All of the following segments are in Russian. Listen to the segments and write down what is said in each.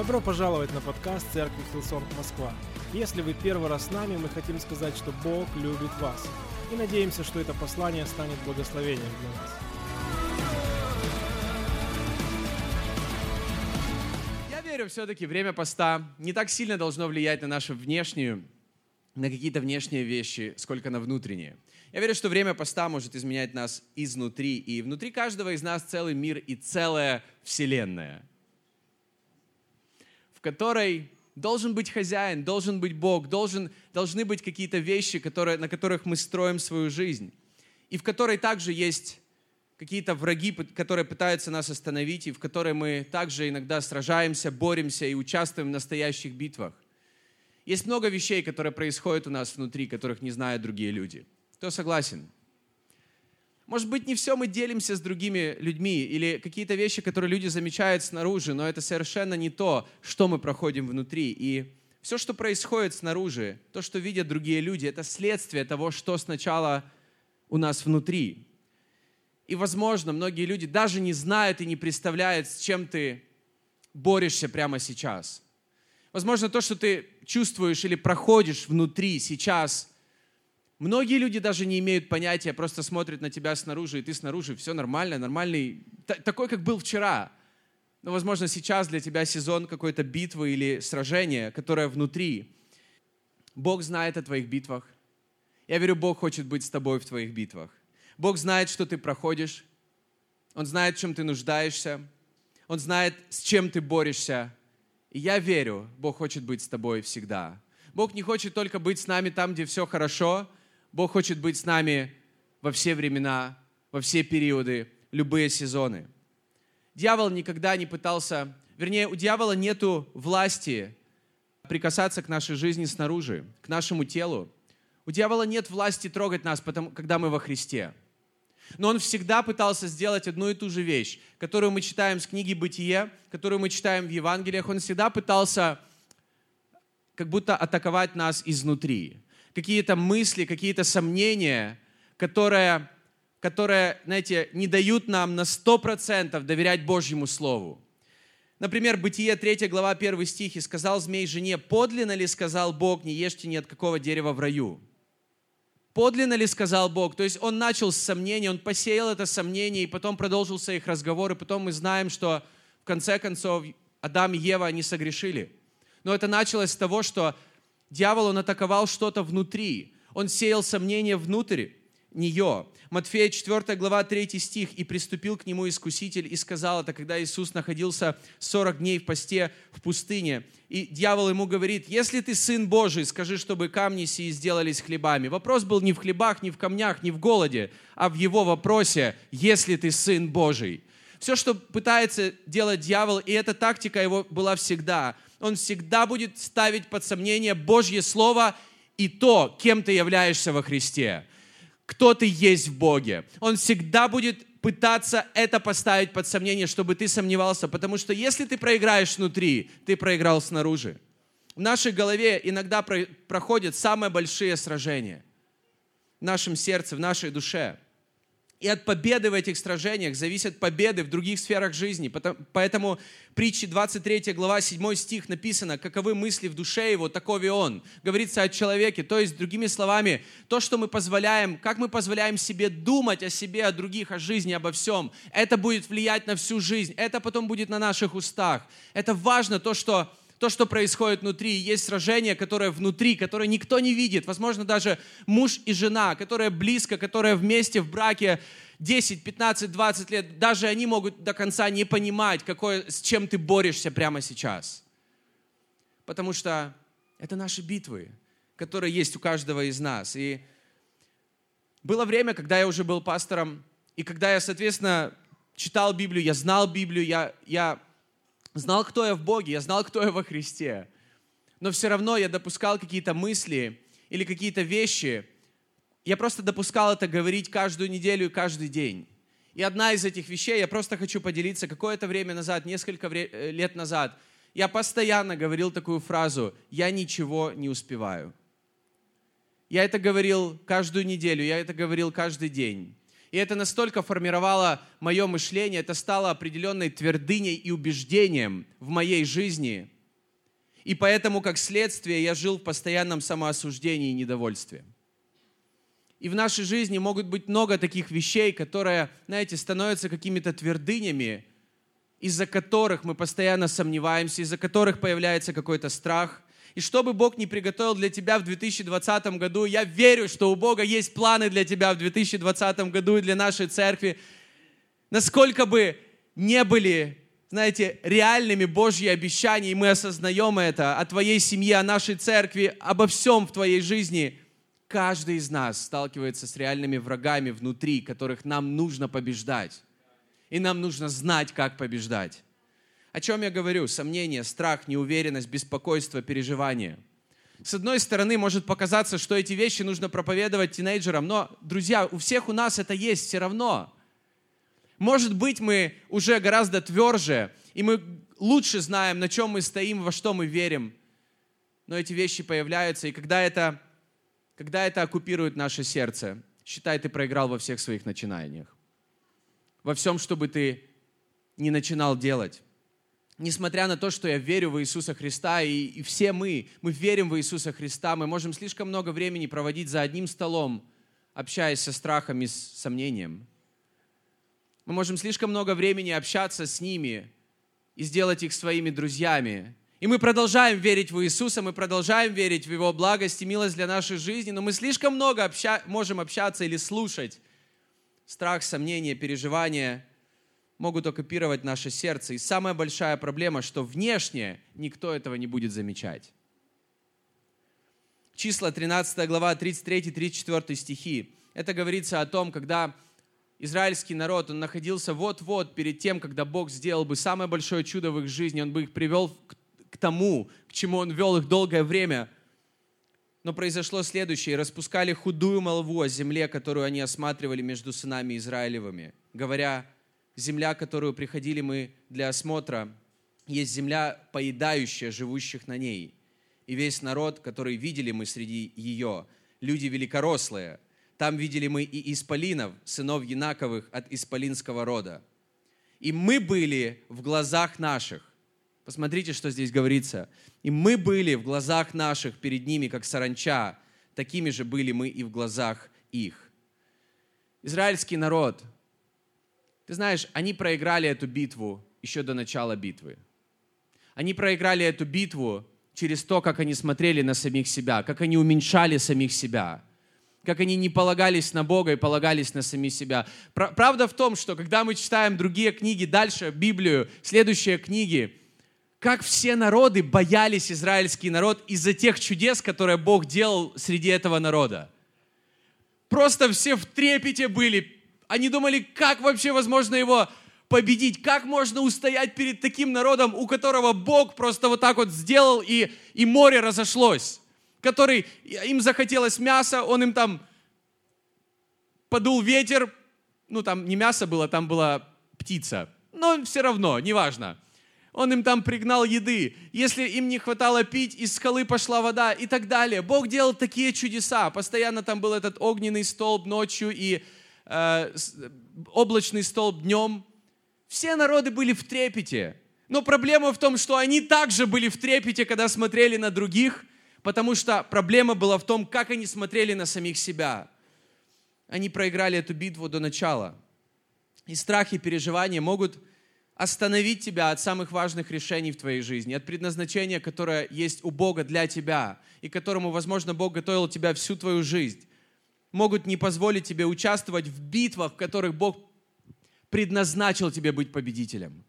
Добро пожаловать на подкаст Церкви Хилсонг Москва. Если вы первый раз с нами, мы хотим сказать, что Бог любит вас. И надеемся, что это послание станет благословением для вас. Я верю, все-таки время поста не так сильно должно влиять на нашу внешнюю, на какие-то внешние вещи, сколько на внутренние. Я верю, что время поста может изменять нас изнутри, и внутри каждого из нас целый мир и целая вселенная, в которой должен быть хозяин, должен быть Бог, должен, должны быть какие-то вещи, которые, на которых мы строим свою жизнь, и в которой также есть какие-то враги, которые пытаются нас остановить, и в которой мы также иногда сражаемся, боремся и участвуем в настоящих битвах. Есть много вещей, которые происходят у нас внутри, которых не знают другие люди – кто согласен? Может быть, не все мы делимся с другими людьми или какие-то вещи, которые люди замечают снаружи, но это совершенно не то, что мы проходим внутри. И все, что происходит снаружи, то, что видят другие люди, это следствие того, что сначала у нас внутри. И, возможно, многие люди даже не знают и не представляют, с чем ты борешься прямо сейчас. Возможно, то, что ты чувствуешь или проходишь внутри сейчас, Многие люди даже не имеют понятия, просто смотрят на тебя снаружи, и ты снаружи, все нормально, нормальный, такой, как был вчера. Но, возможно, сейчас для тебя сезон какой-то битвы или сражения, которое внутри. Бог знает о твоих битвах. Я верю, Бог хочет быть с тобой в твоих битвах. Бог знает, что ты проходишь. Он знает, в чем ты нуждаешься. Он знает, с чем ты борешься. И я верю, Бог хочет быть с тобой всегда. Бог не хочет только быть с нами там, где все хорошо, Бог хочет быть с нами во все времена, во все периоды, любые сезоны. Дьявол никогда не пытался, вернее, у дьявола нету власти прикасаться к нашей жизни снаружи, к нашему телу. У дьявола нет власти трогать нас, потому, когда мы во Христе. Но он всегда пытался сделать одну и ту же вещь, которую мы читаем с книги «Бытие», которую мы читаем в Евангелиях. Он всегда пытался как будто атаковать нас изнутри какие-то мысли, какие-то сомнения, которые, которые, знаете, не дают нам на 100% доверять Божьему Слову. Например, Бытие 3 глава 1 стих, «И сказал змей жене, подлинно ли сказал Бог, не ешьте ни от какого дерева в раю?» Подлинно ли сказал Бог? То есть он начал с сомнений, он посеял это сомнение, и потом продолжился их разговор, и потом мы знаем, что в конце концов Адам и Ева, они согрешили. Но это началось с того, что Дьявол, он атаковал что-то внутри. Он сеял сомнения внутрь нее. Матфея 4 глава 3 стих. «И приступил к нему искуситель и сказал это, когда Иисус находился 40 дней в посте в пустыне. И дьявол ему говорит, если ты сын Божий, скажи, чтобы камни сии сделались хлебами. Вопрос был не в хлебах, не в камнях, не в голоде, а в его вопросе, если ты сын Божий. Все, что пытается делать дьявол, и эта тактика его была всегда – он всегда будет ставить под сомнение Божье Слово и то, кем ты являешься во Христе, кто ты есть в Боге. Он всегда будет пытаться это поставить под сомнение, чтобы ты сомневался, потому что если ты проиграешь внутри, ты проиграл снаружи. В нашей голове иногда проходят самые большие сражения. В нашем сердце, в нашей душе – и от победы в этих сражениях зависят победы в других сферах жизни. Поэтому притчи 23 глава 7 стих написано, каковы мысли в душе его, таков и он. Говорится о человеке. То есть, другими словами, то, что мы позволяем, как мы позволяем себе думать о себе, о других, о жизни, обо всем, это будет влиять на всю жизнь. Это потом будет на наших устах. Это важно, то, что то, что происходит внутри. Есть сражение, которое внутри, которое никто не видит. Возможно, даже муж и жена, которые близко, которые вместе в браке 10, 15, 20 лет, даже они могут до конца не понимать, какое, с чем ты борешься прямо сейчас. Потому что это наши битвы, которые есть у каждого из нас. И было время, когда я уже был пастором, и когда я, соответственно, читал Библию, я знал Библию, я, я знал, кто я в Боге, я знал, кто я во Христе. Но все равно я допускал какие-то мысли или какие-то вещи. Я просто допускал это говорить каждую неделю и каждый день. И одна из этих вещей, я просто хочу поделиться, какое-то время назад, несколько э, лет назад, я постоянно говорил такую фразу «я ничего не успеваю». Я это говорил каждую неделю, я это говорил каждый день. И это настолько формировало мое мышление, это стало определенной твердыней и убеждением в моей жизни. И поэтому, как следствие, я жил в постоянном самоосуждении и недовольстве. И в нашей жизни могут быть много таких вещей, которые, знаете, становятся какими-то твердынями, из-за которых мы постоянно сомневаемся, из-за которых появляется какой-то страх. И что бы Бог не приготовил для тебя в 2020 году, я верю, что у Бога есть планы для тебя в 2020 году и для нашей церкви. Насколько бы не были, знаете, реальными Божьи обещания, и мы осознаем это о твоей семье, о нашей церкви, обо всем в твоей жизни, каждый из нас сталкивается с реальными врагами внутри, которых нам нужно побеждать и нам нужно знать, как побеждать. О чем я говорю? Сомнение, страх, неуверенность, беспокойство, переживание. С одной стороны, может показаться, что эти вещи нужно проповедовать тинейджерам, но, друзья, у всех у нас это есть все равно. Может быть, мы уже гораздо тверже, и мы лучше знаем, на чем мы стоим, во что мы верим. Но эти вещи появляются, и когда это, когда это оккупирует наше сердце, считай, ты проиграл во всех своих начинаниях во всем, что бы ты не начинал делать. Несмотря на то, что я верю в Иисуса Христа, и, и все мы, мы верим в Иисуса Христа, мы можем слишком много времени проводить за одним столом, общаясь со страхом и с сомнением. Мы можем слишком много времени общаться с ними и сделать их своими друзьями. И мы продолжаем верить в Иисуса, мы продолжаем верить в Его благость и милость для нашей жизни, но мы слишком много обща- можем общаться или слушать страх, сомнения, переживания могут оккупировать наше сердце. И самая большая проблема, что внешне никто этого не будет замечать. Числа 13 глава 33-34 стихи. Это говорится о том, когда израильский народ, он находился вот-вот перед тем, когда Бог сделал бы самое большое чудо в их жизни, он бы их привел к тому, к чему он вел их долгое время – но произошло следующее. Распускали худую молву о земле, которую они осматривали между сынами Израилевыми, говоря, земля, которую приходили мы для осмотра, есть земля, поедающая живущих на ней. И весь народ, который видели мы среди ее, люди великорослые, там видели мы и исполинов, сынов Янаковых от исполинского рода. И мы были в глазах наших, Посмотрите, что здесь говорится. И мы были в глазах наших перед ними, как саранча, такими же были мы и в глазах их. Израильский народ, ты знаешь, они проиграли эту битву еще до начала битвы. Они проиграли эту битву через то, как они смотрели на самих себя, как они уменьшали самих себя, как они не полагались на Бога и полагались на самих себя. Правда в том, что когда мы читаем другие книги, дальше Библию, следующие книги, как все народы боялись израильский народ из-за тех чудес, которые Бог делал среди этого народа. Просто все в трепете были. Они думали, как вообще возможно его победить, как можно устоять перед таким народом, у которого Бог просто вот так вот сделал, и, и море разошлось, который, им захотелось мяса, он им там подул ветер, ну там не мясо было, там была птица, но все равно, неважно. Он им там пригнал еды. Если им не хватало пить, из скалы пошла вода и так далее. Бог делал такие чудеса. Постоянно там был этот огненный столб ночью и э, облачный столб днем. Все народы были в трепете. Но проблема в том, что они также были в трепете, когда смотрели на других, потому что проблема была в том, как они смотрели на самих себя. Они проиграли эту битву до начала. И страх и переживания могут остановить тебя от самых важных решений в твоей жизни, от предназначения, которое есть у Бога для тебя, и которому, возможно, Бог готовил тебя всю твою жизнь, могут не позволить тебе участвовать в битвах, в которых Бог предназначил тебе быть победителем.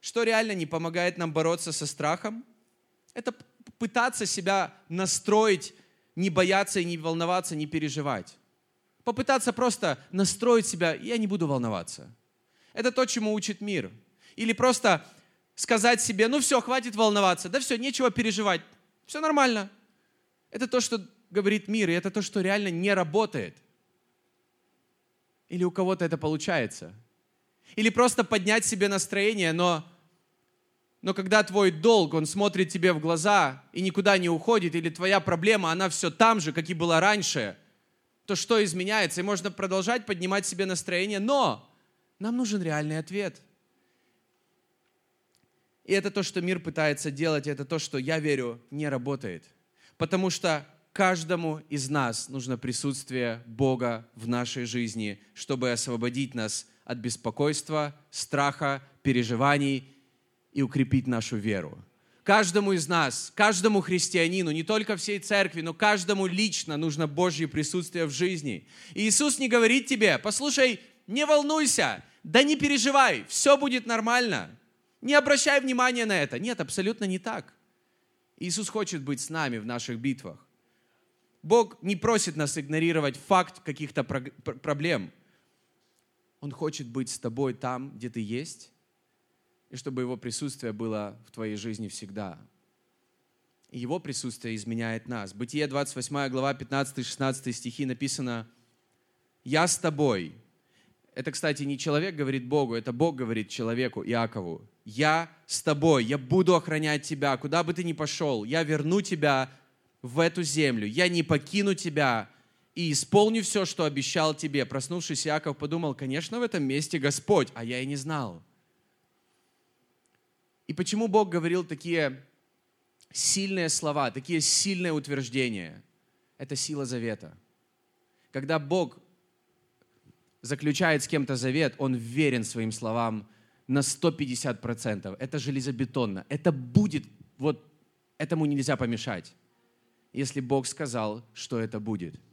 Что реально не помогает нам бороться со страхом? Это пытаться себя настроить, не бояться и не волноваться, не переживать. Попытаться просто настроить себя, я не буду волноваться. Это то, чему учит мир. Или просто сказать себе, ну все, хватит волноваться, да все, нечего переживать, все нормально. Это то, что говорит мир, и это то, что реально не работает. Или у кого-то это получается. Или просто поднять себе настроение, но, но когда твой долг, он смотрит тебе в глаза и никуда не уходит, или твоя проблема, она все там же, как и была раньше, то что изменяется? И можно продолжать поднимать себе настроение, но нам нужен реальный ответ. И это то, что мир пытается делать, это то, что, я верю, не работает. Потому что каждому из нас нужно присутствие Бога в нашей жизни, чтобы освободить нас от беспокойства, страха, переживаний и укрепить нашу веру. Каждому из нас, каждому христианину, не только всей церкви, но каждому лично нужно Божье присутствие в жизни. И Иисус не говорит тебе, послушай, не волнуйся, да не переживай, все будет нормально. Не обращай внимания на это. Нет, абсолютно не так. Иисус хочет быть с нами в наших битвах. Бог не просит нас игнорировать факт каких-то проблем. Он хочет быть с тобой там, где ты есть, и чтобы Его присутствие было в твоей жизни всегда. И Его присутствие изменяет нас. Бытие 28 глава 15-16 стихи написано «Я с тобой». Это, кстати, не человек говорит Богу, это Бог говорит человеку, Иакову. «Я с тобой, я буду охранять тебя, куда бы ты ни пошел, я верну тебя в эту землю, я не покину тебя, и исполню все, что обещал тебе. Проснувшись, Иаков подумал, конечно, в этом месте Господь, а я и не знал. И почему Бог говорил такие сильные слова, такие сильные утверждения? Это сила завета. Когда Бог заключает с кем-то завет, Он верен своим словам на 150%. Это железобетонно. Это будет, вот этому нельзя помешать, если Бог сказал, что это будет –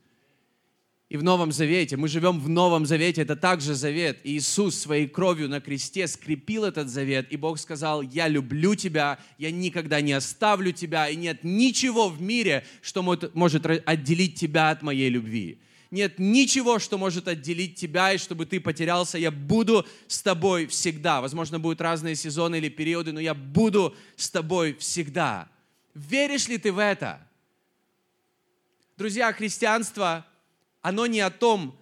и в Новом Завете, мы живем в Новом Завете, это также завет. И Иисус своей кровью на кресте скрепил этот завет, и Бог сказал, я люблю тебя, я никогда не оставлю тебя, и нет ничего в мире, что может отделить тебя от моей любви. Нет ничего, что может отделить тебя, и чтобы ты потерялся. Я буду с тобой всегда. Возможно, будут разные сезоны или периоды, но я буду с тобой всегда. Веришь ли ты в это? Друзья, христианство оно не о том,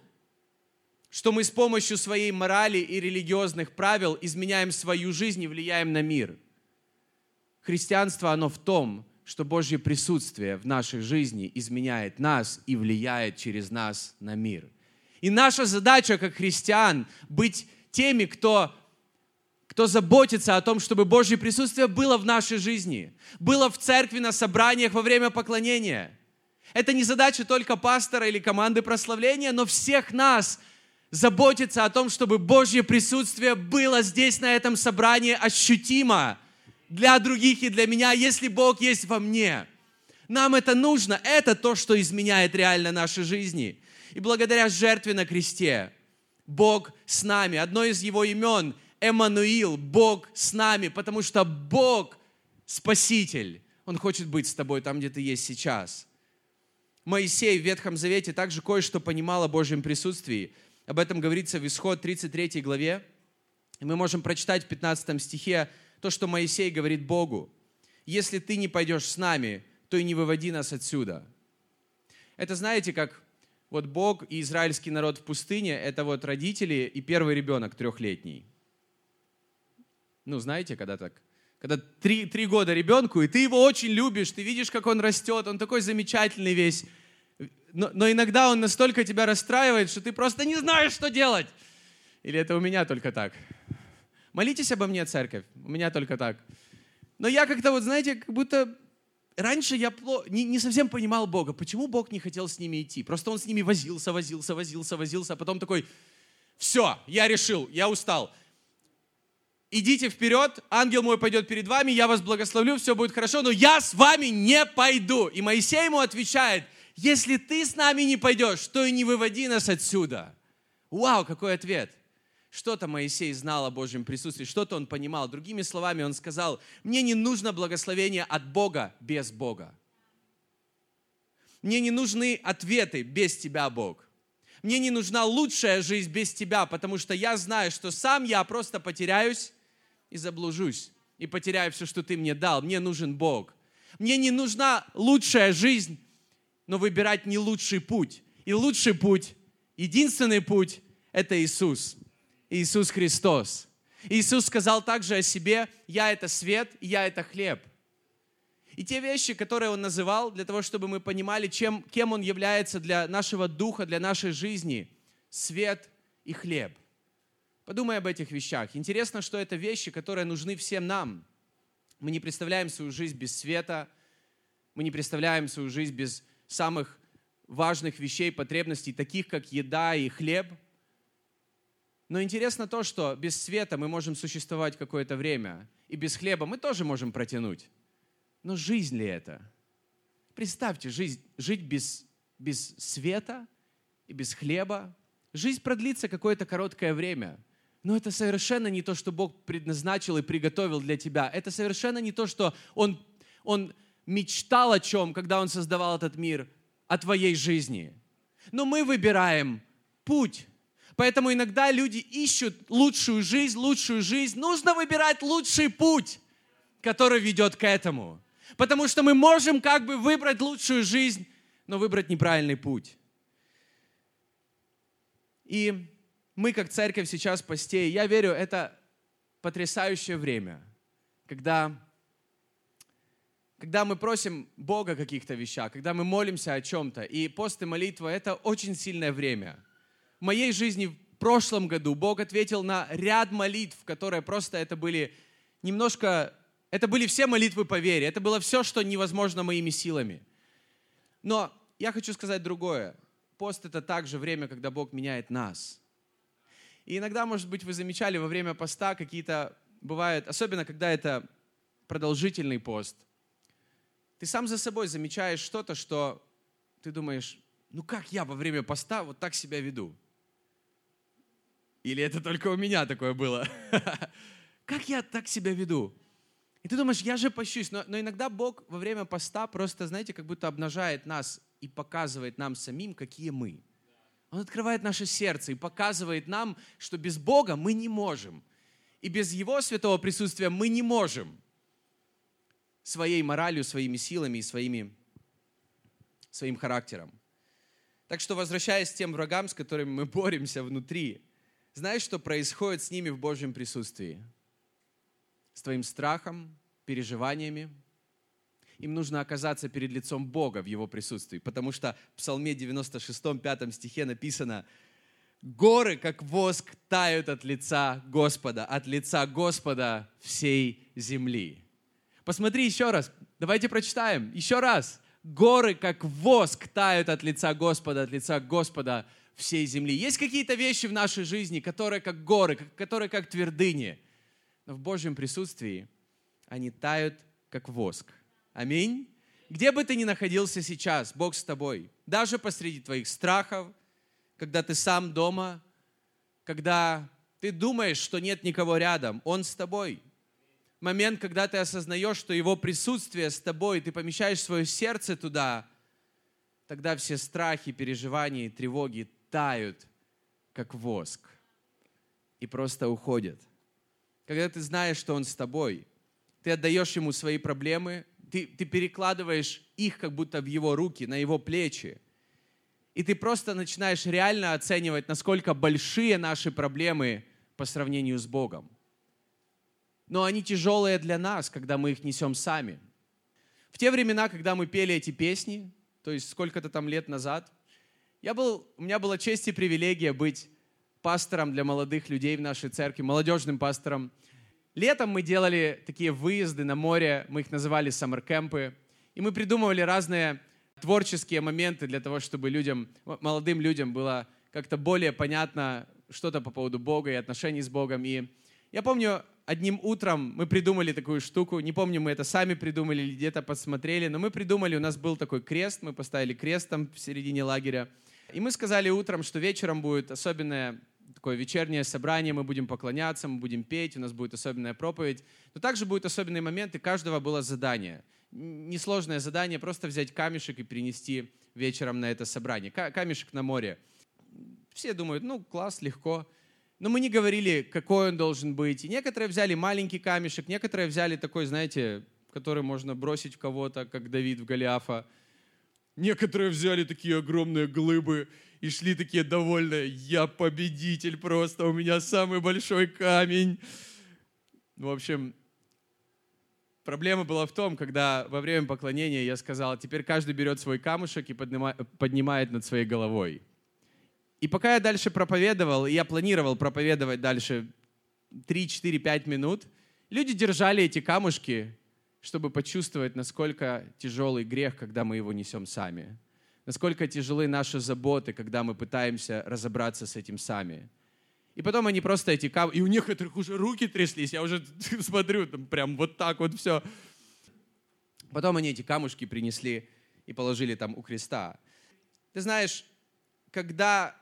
что мы с помощью своей морали и религиозных правил изменяем свою жизнь и влияем на мир. Христианство, оно в том, что Божье присутствие в нашей жизни изменяет нас и влияет через нас на мир. И наша задача как христиан быть теми, кто, кто заботится о том, чтобы Божье присутствие было в нашей жизни, было в церкви, на собраниях во время поклонения – это не задача только пастора или команды прославления, но всех нас заботиться о том, чтобы Божье присутствие было здесь, на этом собрании, ощутимо для других и для меня, если Бог есть во мне. Нам это нужно. Это то, что изменяет реально наши жизни. И благодаря жертве на кресте Бог с нами. Одно из его имен – Эммануил, Бог с нами, потому что Бог – Спаситель. Он хочет быть с тобой там, где ты есть сейчас – Моисей в Ветхом Завете также кое-что понимал о Божьем присутствии. Об этом говорится в Исход 33 главе. Мы можем прочитать в 15 стихе то, что Моисей говорит Богу. «Если ты не пойдешь с нами, то и не выводи нас отсюда». Это знаете, как вот Бог и израильский народ в пустыне, это вот родители и первый ребенок трехлетний. Ну, знаете, когда так когда три, три года ребенку, и ты его очень любишь, ты видишь, как он растет, он такой замечательный весь. Но, но иногда он настолько тебя расстраивает, что ты просто не знаешь, что делать. Или это у меня только так? Молитесь обо мне, церковь. У меня только так. Но я как-то вот, знаете, как будто раньше я не, не совсем понимал Бога. Почему Бог не хотел с ними идти? Просто он с ними возился, возился, возился, возился, а потом такой, все, я решил, я устал идите вперед, ангел мой пойдет перед вами, я вас благословлю, все будет хорошо, но я с вами не пойду. И Моисей ему отвечает, если ты с нами не пойдешь, то и не выводи нас отсюда. Вау, какой ответ. Что-то Моисей знал о Божьем присутствии, что-то он понимал. Другими словами, он сказал, мне не нужно благословение от Бога без Бога. Мне не нужны ответы без Тебя, Бог. Мне не нужна лучшая жизнь без Тебя, потому что я знаю, что сам я просто потеряюсь, и заблужусь, и потеряю все, что ты мне дал. Мне нужен Бог. Мне не нужна лучшая жизнь, но выбирать не лучший путь. И лучший путь, единственный путь – это Иисус. Иисус Христос. Иисус сказал также о себе, «Я – это свет, я – это хлеб». И те вещи, которые он называл, для того, чтобы мы понимали, чем, кем он является для нашего духа, для нашей жизни, свет и хлеб. Подумай об этих вещах. Интересно, что это вещи, которые нужны всем нам. Мы не представляем свою жизнь без света, мы не представляем свою жизнь без самых важных вещей, потребностей, таких как еда и хлеб. Но интересно то, что без света мы можем существовать какое-то время, и без хлеба мы тоже можем протянуть. Но жизнь ли это? Представьте, жизнь, жить без, без света и без хлеба. Жизнь продлится какое-то короткое время. Но это совершенно не то, что Бог предназначил и приготовил для тебя. Это совершенно не то, что Он, он мечтал о чем, когда Он создавал этот мир, о твоей жизни. Но мы выбираем путь. Поэтому иногда люди ищут лучшую жизнь, лучшую жизнь. Нужно выбирать лучший путь, который ведет к этому. Потому что мы можем как бы выбрать лучшую жизнь, но выбрать неправильный путь. И мы, как церковь сейчас постей, я верю, это потрясающее время, когда, когда мы просим Бога каких-то вещах, когда мы молимся о чем-то. И пост и молитва – это очень сильное время. В моей жизни в прошлом году Бог ответил на ряд молитв, которые просто это были немножко это были все молитвы по вере. Это было все, что невозможно моими силами. Но я хочу сказать другое. Пост — это также время, когда Бог меняет нас. И иногда, может быть, вы замечали во время поста какие-то бывают, особенно когда это продолжительный пост, ты сам за собой замечаешь что-то, что ты думаешь, ну как я во время поста вот так себя веду? Или это только у меня такое было? Как я так себя веду? И ты думаешь, я же пощусь. Но, но иногда Бог во время поста просто, знаете, как будто обнажает нас и показывает нам самим, какие мы. Он открывает наше сердце и показывает нам, что без Бога мы не можем. И без Его святого присутствия мы не можем своей моралью, своими силами и своими, своим характером. Так что, возвращаясь к тем врагам, с которыми мы боремся внутри, знаешь, что происходит с ними в Божьем присутствии? с твоим страхом, переживаниями. Им нужно оказаться перед лицом Бога в Его присутствии, потому что в Псалме 96, 5 стихе написано, «Горы, как воск, тают от лица Господа, от лица Господа всей земли». Посмотри еще раз, давайте прочитаем, еще раз. «Горы, как воск, тают от лица Господа, от лица Господа всей земли». Есть какие-то вещи в нашей жизни, которые как горы, которые как твердыни – но в Божьем присутствии они тают, как воск. Аминь. Где бы ты ни находился сейчас, Бог с тобой. Даже посреди твоих страхов, когда ты сам дома, когда ты думаешь, что нет никого рядом, Он с тобой. Момент, когда ты осознаешь, что Его присутствие с тобой, ты помещаешь свое сердце туда, тогда все страхи, переживания и тревоги тают, как воск, и просто уходят – когда ты знаешь, что Он с тобой, ты отдаешь Ему свои проблемы, ты, ты перекладываешь их как будто в Его руки, на Его плечи. И ты просто начинаешь реально оценивать, насколько большие наши проблемы по сравнению с Богом. Но они тяжелые для нас, когда мы их несем сами. В те времена, когда мы пели эти песни, то есть сколько-то там лет назад, я был, у меня была честь и привилегия быть пастором для молодых людей в нашей церкви, молодежным пастором. Летом мы делали такие выезды на море, мы их называли саммер-кемпы, и мы придумывали разные творческие моменты для того, чтобы людям, молодым людям было как-то более понятно что-то по поводу Бога и отношений с Богом. И я помню, одним утром мы придумали такую штуку, не помню, мы это сами придумали или где-то посмотрели, но мы придумали, у нас был такой крест, мы поставили крест там в середине лагеря, и мы сказали утром, что вечером будет особенное такое вечернее собрание, мы будем поклоняться, мы будем петь, у нас будет особенная проповедь. Но также будут особенные моменты, каждого было задание. Несложное задание, просто взять камешек и принести вечером на это собрание. Камешек на море. Все думают, ну, класс, легко. Но мы не говорили, какой он должен быть. И некоторые взяли маленький камешек, некоторые взяли такой, знаете, который можно бросить в кого-то, как Давид в Голиафа. Некоторые взяли такие огромные глыбы и шли такие довольные, я победитель просто, у меня самый большой камень. В общем, Проблема была в том, когда во время поклонения я сказал, теперь каждый берет свой камушек и поднимает, поднимает над своей головой. И пока я дальше проповедовал, я планировал проповедовать дальше 3, 4, 5 минут, люди держали эти камушки, чтобы почувствовать, насколько тяжелый грех, когда мы его несем сами. Насколько тяжелы наши заботы, когда мы пытаемся разобраться с этим сами. И потом они просто эти камни, и у некоторых уже руки тряслись, я уже смотрю, там прям вот так вот все. Потом они эти камушки принесли и положили там у креста. Ты знаешь, когда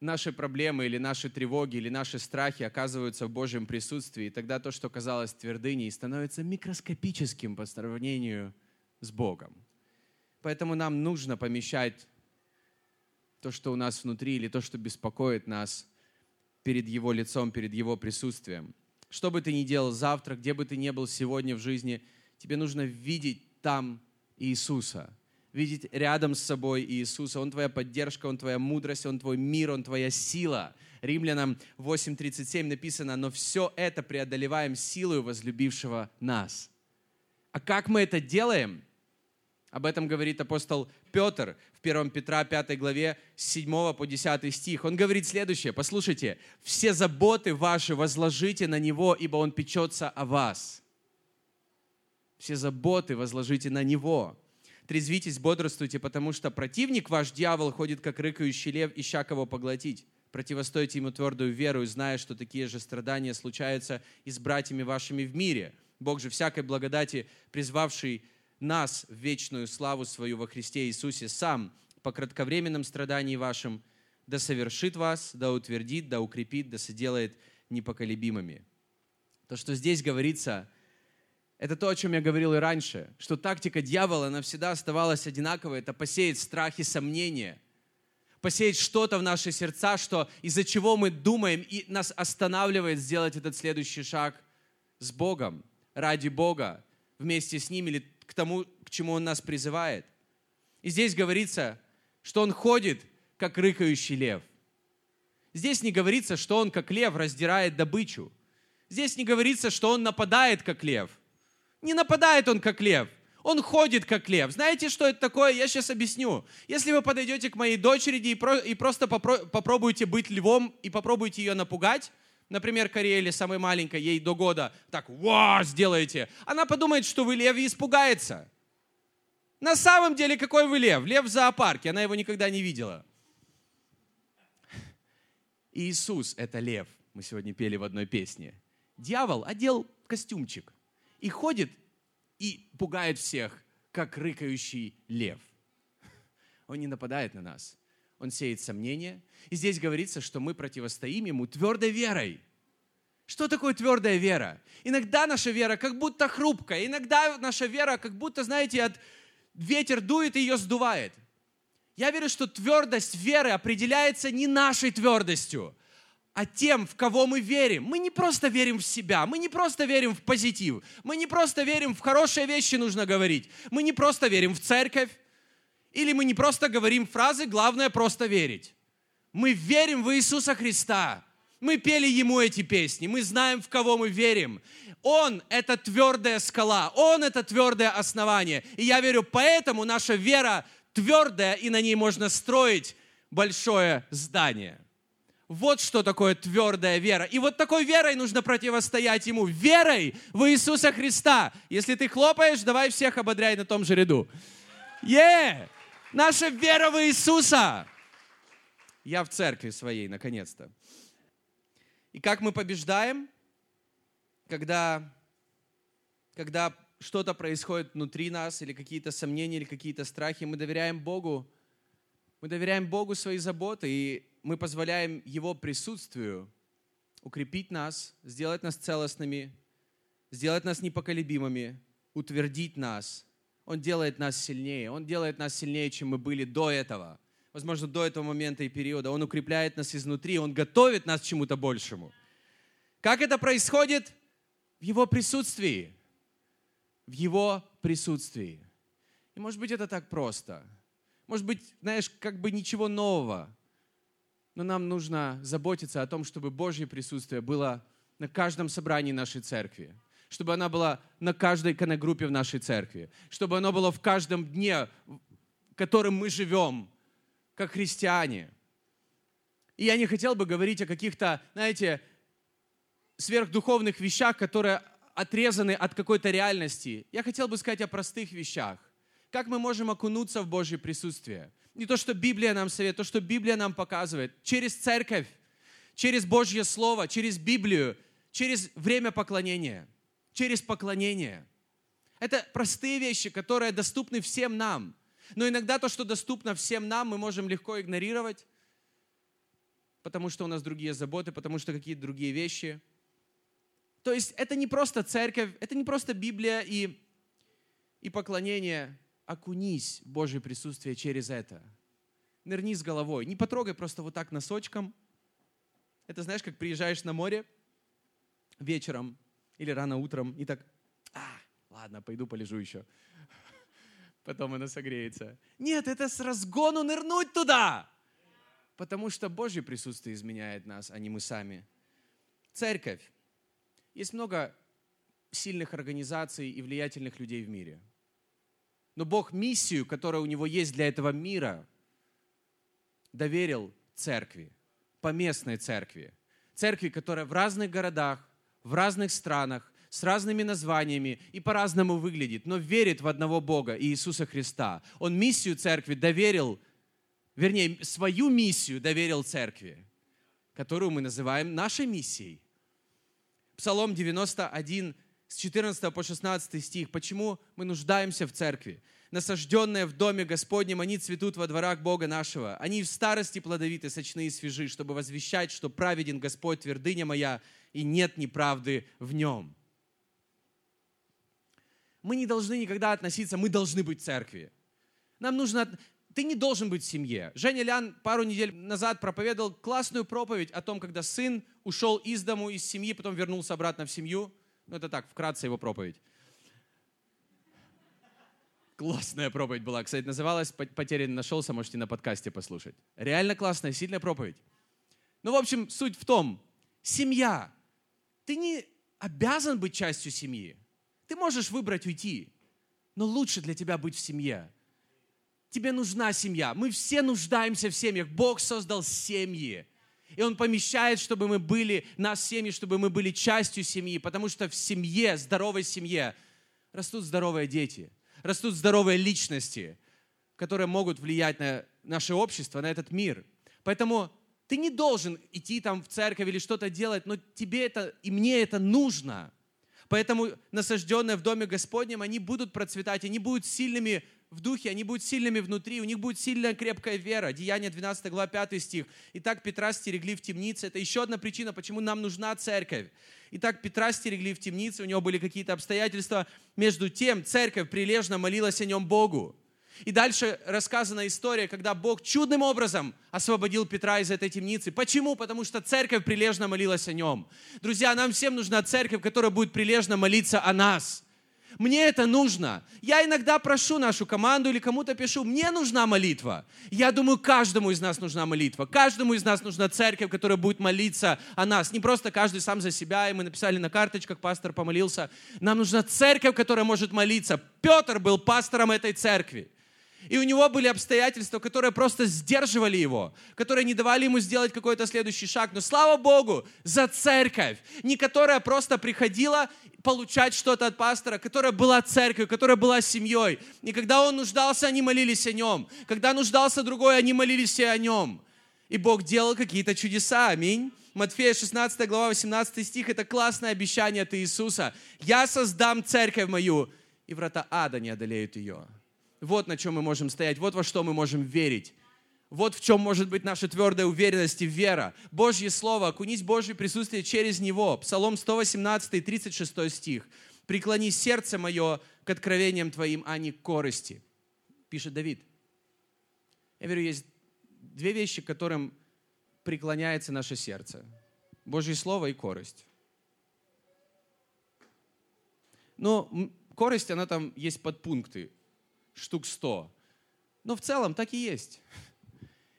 наши проблемы или наши тревоги или наши страхи оказываются в Божьем присутствии, тогда то, что казалось твердыней, становится микроскопическим по сравнению с Богом. Поэтому нам нужно помещать то, что у нас внутри, или то, что беспокоит нас, перед Его лицом, перед Его присутствием. Что бы ты ни делал завтра, где бы ты ни был сегодня в жизни, тебе нужно видеть там Иисуса, видеть рядом с собой Иисуса. Он твоя поддержка, Он твоя мудрость, Он твой мир, Он твоя сила. Римлянам 8.37 написано, но все это преодолеваем силой возлюбившего нас. А как мы это делаем? Об этом говорит апостол Петр в 1 Петра 5 главе с 7 по 10 стих. Он говорит следующее, послушайте, «Все заботы ваши возложите на Него, ибо Он печется о вас». Все заботы возложите на Него. Трезвитесь, бодрствуйте, потому что противник ваш, дьявол, ходит, как рыкающий лев, ища кого поглотить. Противостойте ему твердую веру, зная, что такие же страдания случаются и с братьями вашими в мире. Бог же всякой благодати, призвавший нас в вечную славу свою во Христе Иисусе сам по кратковременном страдании вашим, да совершит вас, да утвердит, да укрепит, да соделает непоколебимыми. То, что здесь говорится, это то, о чем я говорил и раньше, что тактика дьявола, она всегда оставалась одинаковой, это посеять страх и сомнения, посеять что-то в наши сердца, что из-за чего мы думаем и нас останавливает сделать этот следующий шаг с Богом, ради Бога, вместе с Ним или к тому, к чему Он нас призывает. И здесь говорится, что Он ходит, как рыкающий лев. Здесь не говорится, что Он, как лев, раздирает добычу. Здесь не говорится, что Он нападает, как лев. Не нападает Он, как лев. Он ходит, как лев. Знаете, что это такое? Я сейчас объясню. Если вы подойдете к моей дочери и, про, и просто попро, попробуете быть львом и попробуете ее напугать, например, Кариэле, самой маленькой, ей до года, так, ва, сделаете, она подумает, что вы лев и испугается. На самом деле, какой вы лев? Лев в зоопарке, она его никогда не видела. Иисус – это лев, мы сегодня пели в одной песне. Дьявол одел костюмчик и ходит и пугает всех, как рыкающий лев. Он не нападает на нас. Он сеет сомнения. И здесь говорится, что мы противостоим ему твердой верой. Что такое твердая вера? Иногда наша вера как будто хрупкая, иногда наша вера как будто, знаете, от ветер дует и ее сдувает. Я верю, что твердость веры определяется не нашей твердостью, а тем, в кого мы верим. Мы не просто верим в себя, мы не просто верим в позитив, мы не просто верим в хорошие вещи, нужно говорить. Мы не просто верим в церковь, или мы не просто говорим фразы, главное просто верить. Мы верим в Иисуса Христа. Мы пели Ему эти песни, мы знаем, в кого мы верим. Он – это твердая скала, Он – это твердое основание. И я верю, поэтому наша вера твердая, и на ней можно строить большое здание. Вот что такое твердая вера. И вот такой верой нужно противостоять Ему. Верой в Иисуса Христа. Если ты хлопаешь, давай всех ободряй на том же ряду. Yeah! Наша вера в Иисуса. Я в церкви своей, наконец-то. И как мы побеждаем, когда, когда что-то происходит внутри нас, или какие-то сомнения, или какие-то страхи, мы доверяем Богу. Мы доверяем Богу свои заботы, и мы позволяем Его присутствию укрепить нас, сделать нас целостными, сделать нас непоколебимыми, утвердить нас – он делает нас сильнее. Он делает нас сильнее, чем мы были до этого. Возможно, до этого момента и периода. Он укрепляет нас изнутри. Он готовит нас к чему-то большему. Как это происходит? В Его присутствии. В Его присутствии. И может быть это так просто. Может быть, знаешь, как бы ничего нового. Но нам нужно заботиться о том, чтобы Божье присутствие было на каждом собрании нашей церкви чтобы она была на каждой иконогруппе в нашей церкви, чтобы она была в каждом дне, которым мы живем, как христиане. И я не хотел бы говорить о каких-то, знаете, сверхдуховных вещах, которые отрезаны от какой-то реальности. Я хотел бы сказать о простых вещах. Как мы можем окунуться в Божье присутствие? Не то, что Библия нам советует, то, что Библия нам показывает. Через церковь, через Божье Слово, через Библию, через время поклонения, через поклонение. Это простые вещи, которые доступны всем нам. Но иногда то, что доступно всем нам, мы можем легко игнорировать, потому что у нас другие заботы, потому что какие-то другие вещи. То есть это не просто церковь, это не просто Библия и, и поклонение. Окунись в Божье присутствие через это. Нырни с головой. Не потрогай просто вот так носочком. Это знаешь, как приезжаешь на море вечером или рано утром и так, а, ладно, пойду полежу еще потом она согреется. Нет, это с разгону нырнуть туда. Потому что Божье присутствие изменяет нас, а не мы сами. Церковь. Есть много сильных организаций и влиятельных людей в мире. Но Бог миссию, которая у Него есть для этого мира, доверил церкви, поместной церкви. Церкви, которая в разных городах, в разных странах, с разными названиями и по-разному выглядит, но верит в одного Бога, Иисуса Христа. Он миссию церкви доверил, вернее, свою миссию доверил церкви, которую мы называем нашей миссией. Псалом 91, с 14 по 16 стих. Почему мы нуждаемся в церкви? насажденные в доме Господнем, они цветут во дворах Бога нашего. Они в старости плодовиты, сочные и свежи, чтобы возвещать, что праведен Господь, твердыня моя, и нет неправды в нем мы не должны никогда относиться, мы должны быть в церкви. Нам нужно... Ты не должен быть в семье. Женя Лян пару недель назад проповедовал классную проповедь о том, когда сын ушел из дому, из семьи, потом вернулся обратно в семью. Ну, это так, вкратце его проповедь. Классная проповедь была. Кстати, называлась «Потерянный нашелся», можете на подкасте послушать. Реально классная, сильная проповедь. Ну, в общем, суть в том, семья. Ты не обязан быть частью семьи. Ты можешь выбрать уйти, но лучше для тебя быть в семье. Тебе нужна семья. Мы все нуждаемся в семьях. Бог создал семьи. И Он помещает, чтобы мы были, нас семьи, чтобы мы были частью семьи. Потому что в семье, здоровой семье, растут здоровые дети, растут здоровые личности, которые могут влиять на наше общество, на этот мир. Поэтому ты не должен идти там в церковь или что-то делать, но тебе это и мне это нужно. Поэтому насажденные в Доме Господнем, они будут процветать, они будут сильными в духе, они будут сильными внутри, у них будет сильная крепкая вера. Деяние 12 глава 5 стих. Итак, Петра стерегли в темнице. Это еще одна причина, почему нам нужна церковь. Итак, Петра стерегли в темнице, у него были какие-то обстоятельства. Между тем, церковь прилежно молилась о нем Богу. И дальше рассказана история, когда Бог чудным образом освободил Петра из этой темницы. Почему? Потому что церковь прилежно молилась о нем. Друзья, нам всем нужна церковь, которая будет прилежно молиться о нас. Мне это нужно. Я иногда прошу нашу команду или кому-то пишу, мне нужна молитва. Я думаю, каждому из нас нужна молитва. Каждому из нас нужна церковь, которая будет молиться о нас. Не просто каждый сам за себя, и мы написали на карточках, пастор помолился. Нам нужна церковь, которая может молиться. Петр был пастором этой церкви. И у него были обстоятельства, которые просто сдерживали его, которые не давали ему сделать какой-то следующий шаг. Но слава Богу за церковь, не которая просто приходила получать что-то от пастора, которая была церковью, которая была семьей. И когда он нуждался, они молились о нем. Когда нуждался другой, они молились и о нем. И Бог делал какие-то чудеса. Аминь. Матфея 16 глава 18 стих – это классное обещание от Иисуса. «Я создам церковь мою, и врата ада не одолеют ее». Вот на чем мы можем стоять, вот во что мы можем верить. Вот в чем может быть наша твердая уверенность и вера. Божье Слово, окунись Божье присутствие через Него. Псалом 118, 36 стих. «Преклони сердце мое к откровениям Твоим, а не к корости», пишет Давид. Я верю, есть две вещи, к которым преклоняется наше сердце. Божье Слово и корость. Но корость, она там есть подпункты штук сто. Но в целом так и есть.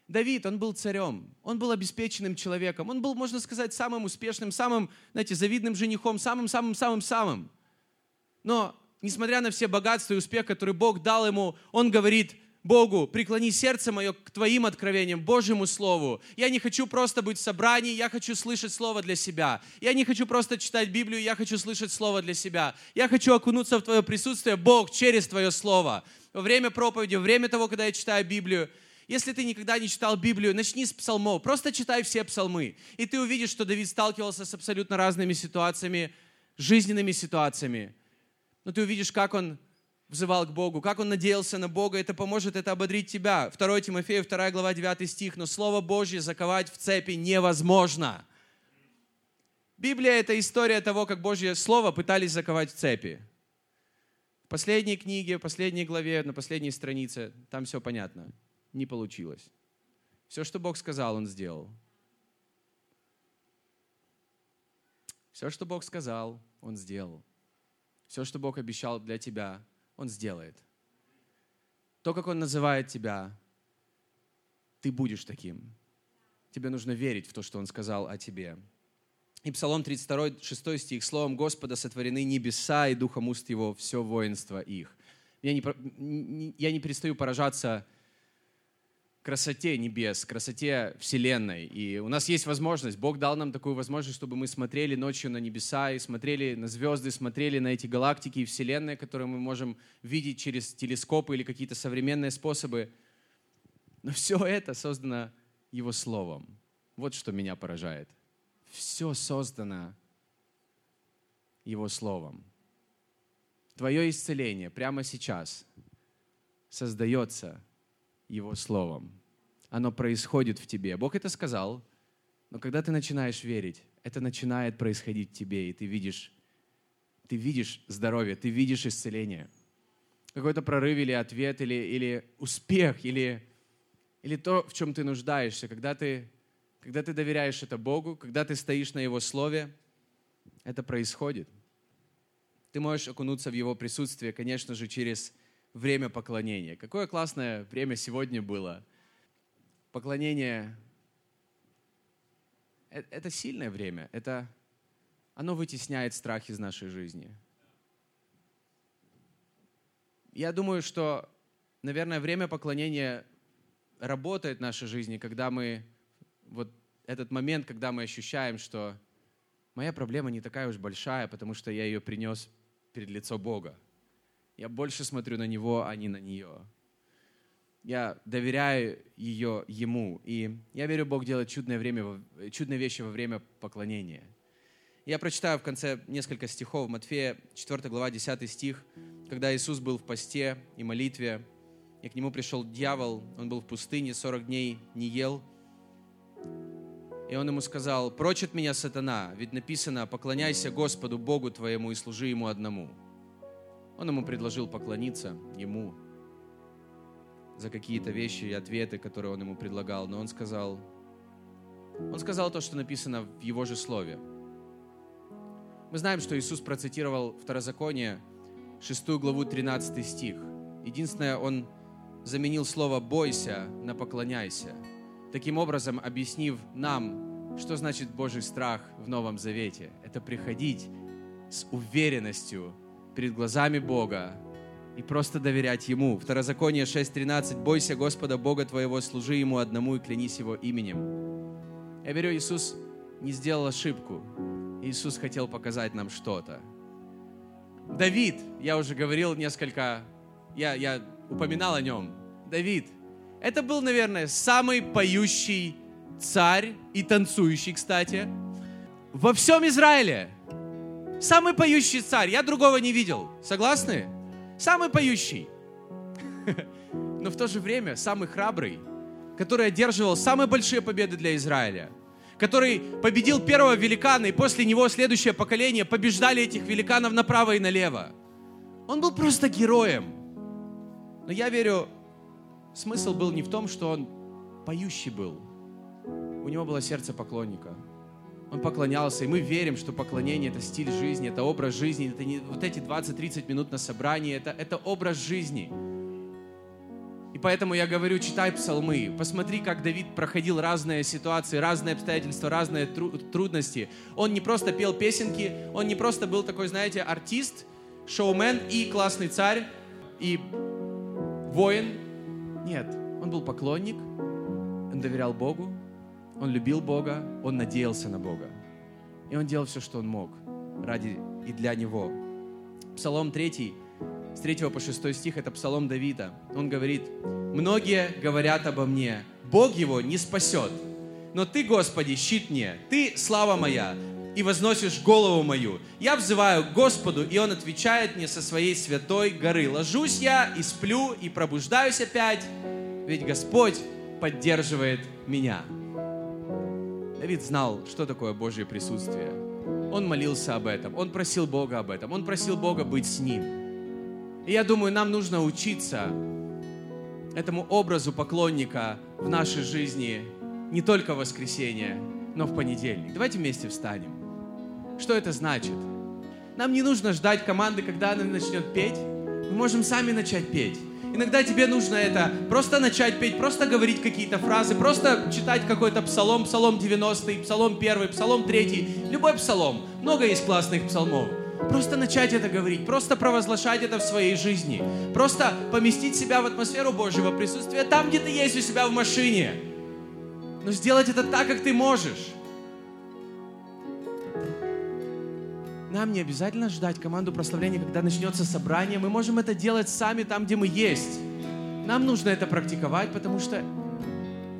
Давид, он был царем, он был обеспеченным человеком, он был, можно сказать, самым успешным, самым, знаете, завидным женихом, самым-самым-самым-самым. Но, несмотря на все богатства и успех, который Бог дал ему, он говорит, Богу, преклони сердце мое к Твоим откровениям, Божьему Слову. Я не хочу просто быть в собрании, я хочу слышать Слово для себя. Я не хочу просто читать Библию, я хочу слышать Слово для себя. Я хочу окунуться в Твое присутствие, Бог, через Твое Слово. Во время проповеди, во время того, когда я читаю Библию, если ты никогда не читал Библию, начни с псалмов. Просто читай все псалмы. И ты увидишь, что Давид сталкивался с абсолютно разными ситуациями, жизненными ситуациями. Но ты увидишь, как он взывал к Богу, как он надеялся на Бога, это поможет это ободрить тебя. 2 Тимофея, 2 глава, 9 стих. «Но Слово Божье заковать в цепи невозможно». Библия – это история того, как Божье Слово пытались заковать в цепи. Последней книге, в последней главе, на последней странице, там все понятно. Не получилось. Все, что Бог сказал, Он сделал. Все, что Бог сказал, Он сделал. Все, что Бог обещал для тебя, он сделает. То, как Он называет тебя, ты будешь таким. Тебе нужно верить в то, что Он сказал о тебе. И Псалом 32, 6 стих. «Словом Господа сотворены небеса, и духом уст Его все воинство их». Я не, я не перестаю поражаться красоте небес, красоте Вселенной. И у нас есть возможность, Бог дал нам такую возможность, чтобы мы смотрели ночью на небеса и смотрели на звезды, смотрели на эти галактики и Вселенные, которые мы можем видеть через телескопы или какие-то современные способы. Но все это создано Его Словом. Вот что меня поражает. Все создано Его Словом. Твое исцеление прямо сейчас создается его Словом. Оно происходит в тебе. Бог это сказал, но когда ты начинаешь верить, это начинает происходить в тебе, и ты видишь, ты видишь здоровье, ты видишь исцеление. Какой-то прорыв или ответ, или, или успех, или, или то, в чем ты нуждаешься. Когда ты, когда ты доверяешь это Богу, когда ты стоишь на Его Слове, это происходит. Ты можешь окунуться в Его присутствие, конечно же, через время поклонения. Какое классное время сегодня было. Поклонение э, – это сильное время. Это, оно вытесняет страх из нашей жизни. Я думаю, что, наверное, время поклонения работает в нашей жизни, когда мы, вот этот момент, когда мы ощущаем, что моя проблема не такая уж большая, потому что я ее принес перед лицо Бога. Я больше смотрю на него, а не на нее. Я доверяю ее ему. И я верю, Бог делает чудное, время, чудные вещи во время поклонения. Я прочитаю в конце несколько стихов. Матфея 4 глава 10 стих. Когда Иисус был в посте и молитве, и к нему пришел дьявол, он был в пустыне 40 дней, не ел. И он ему сказал, «Прочь от меня, сатана, ведь написано, поклоняйся Господу Богу твоему и служи Ему одному». Он ему предложил поклониться ему за какие-то вещи и ответы, которые он ему предлагал, но он сказал, он сказал то, что написано в его же слове. Мы знаем, что Иисус процитировал Второзаконие, 6 главу, 13 стих. Единственное, он заменил слово «бойся» на «поклоняйся», таким образом объяснив нам, что значит Божий страх в Новом Завете. Это приходить с уверенностью перед глазами Бога и просто доверять Ему. Второзаконие 6.13. «Бойся Господа Бога твоего, служи Ему одному и клянись Его именем». Я верю, Иисус не сделал ошибку. Иисус хотел показать нам что-то. Давид, я уже говорил несколько, я, я упоминал о нем. Давид, это был, наверное, самый поющий царь и танцующий, кстати, во всем Израиле. Самый поющий царь. Я другого не видел. Согласны? Самый поющий. Но в то же время самый храбрый, который одерживал самые большие победы для Израиля, который победил первого великана, и после него следующее поколение побеждали этих великанов направо и налево. Он был просто героем. Но я верю, смысл был не в том, что он поющий был. У него было сердце поклонника – он поклонялся, и мы верим, что поклонение — это стиль жизни, это образ жизни, это не вот эти 20-30 минут на собрании, это, это образ жизни. И поэтому я говорю, читай псалмы, посмотри, как Давид проходил разные ситуации, разные обстоятельства, разные тру- трудности. Он не просто пел песенки, он не просто был такой, знаете, артист, шоумен и классный царь, и воин. Нет, он был поклонник, он доверял Богу, он любил Бога, он надеялся на Бога. И он делал все, что он мог ради и для Него. Псалом 3, с 3 по 6 стих, это псалом Давида. Он говорит, «Многие говорят обо мне, Бог его не спасет, но Ты, Господи, щит мне, Ты слава моя, и возносишь голову мою. Я взываю к Господу, и Он отвечает мне со своей святой горы. Ложусь я и сплю, и пробуждаюсь опять, ведь Господь поддерживает меня. Давид знал, что такое Божье присутствие. Он молился об этом, он просил Бога об этом, он просил Бога быть с ним. И я думаю, нам нужно учиться этому образу поклонника в нашей жизни не только в воскресенье, но в понедельник. Давайте вместе встанем. Что это значит? Нам не нужно ждать команды, когда она начнет петь. Мы можем сами начать петь. Иногда тебе нужно это просто начать петь, просто говорить какие-то фразы, просто читать какой-то псалом, псалом 90, псалом 1, псалом 3, любой псалом. Много есть классных псалмов. Просто начать это говорить, просто провозглашать это в своей жизни. Просто поместить себя в атмосферу Божьего присутствия там, где ты есть у себя в машине. Но сделать это так, как ты можешь. Нам не обязательно ждать команду прославления, когда начнется собрание. Мы можем это делать сами там, где мы есть. Нам нужно это практиковать, потому что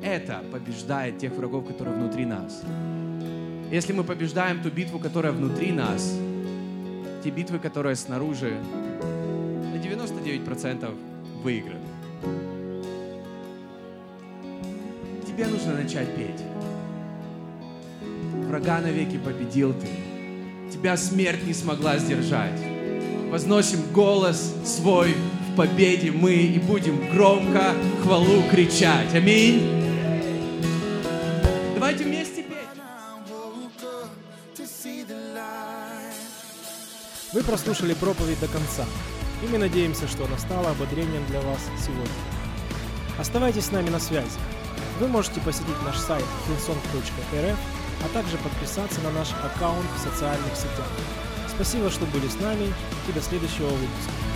это побеждает тех врагов, которые внутри нас. Если мы побеждаем ту битву, которая внутри нас, те битвы, которые снаружи, на 99% выиграны. Тебе нужно начать петь. Врага навеки победил ты тебя смерть не смогла сдержать. Возносим голос свой в победе мы и будем громко хвалу кричать. Аминь. Давайте вместе петь. Вы прослушали проповедь до конца, и мы надеемся, что она стала ободрением для вас сегодня. Оставайтесь с нами на связи. Вы можете посетить наш сайт hillsong.rf а также подписаться на наш аккаунт в социальных сетях. Спасибо, что были с нами и до следующего выпуска.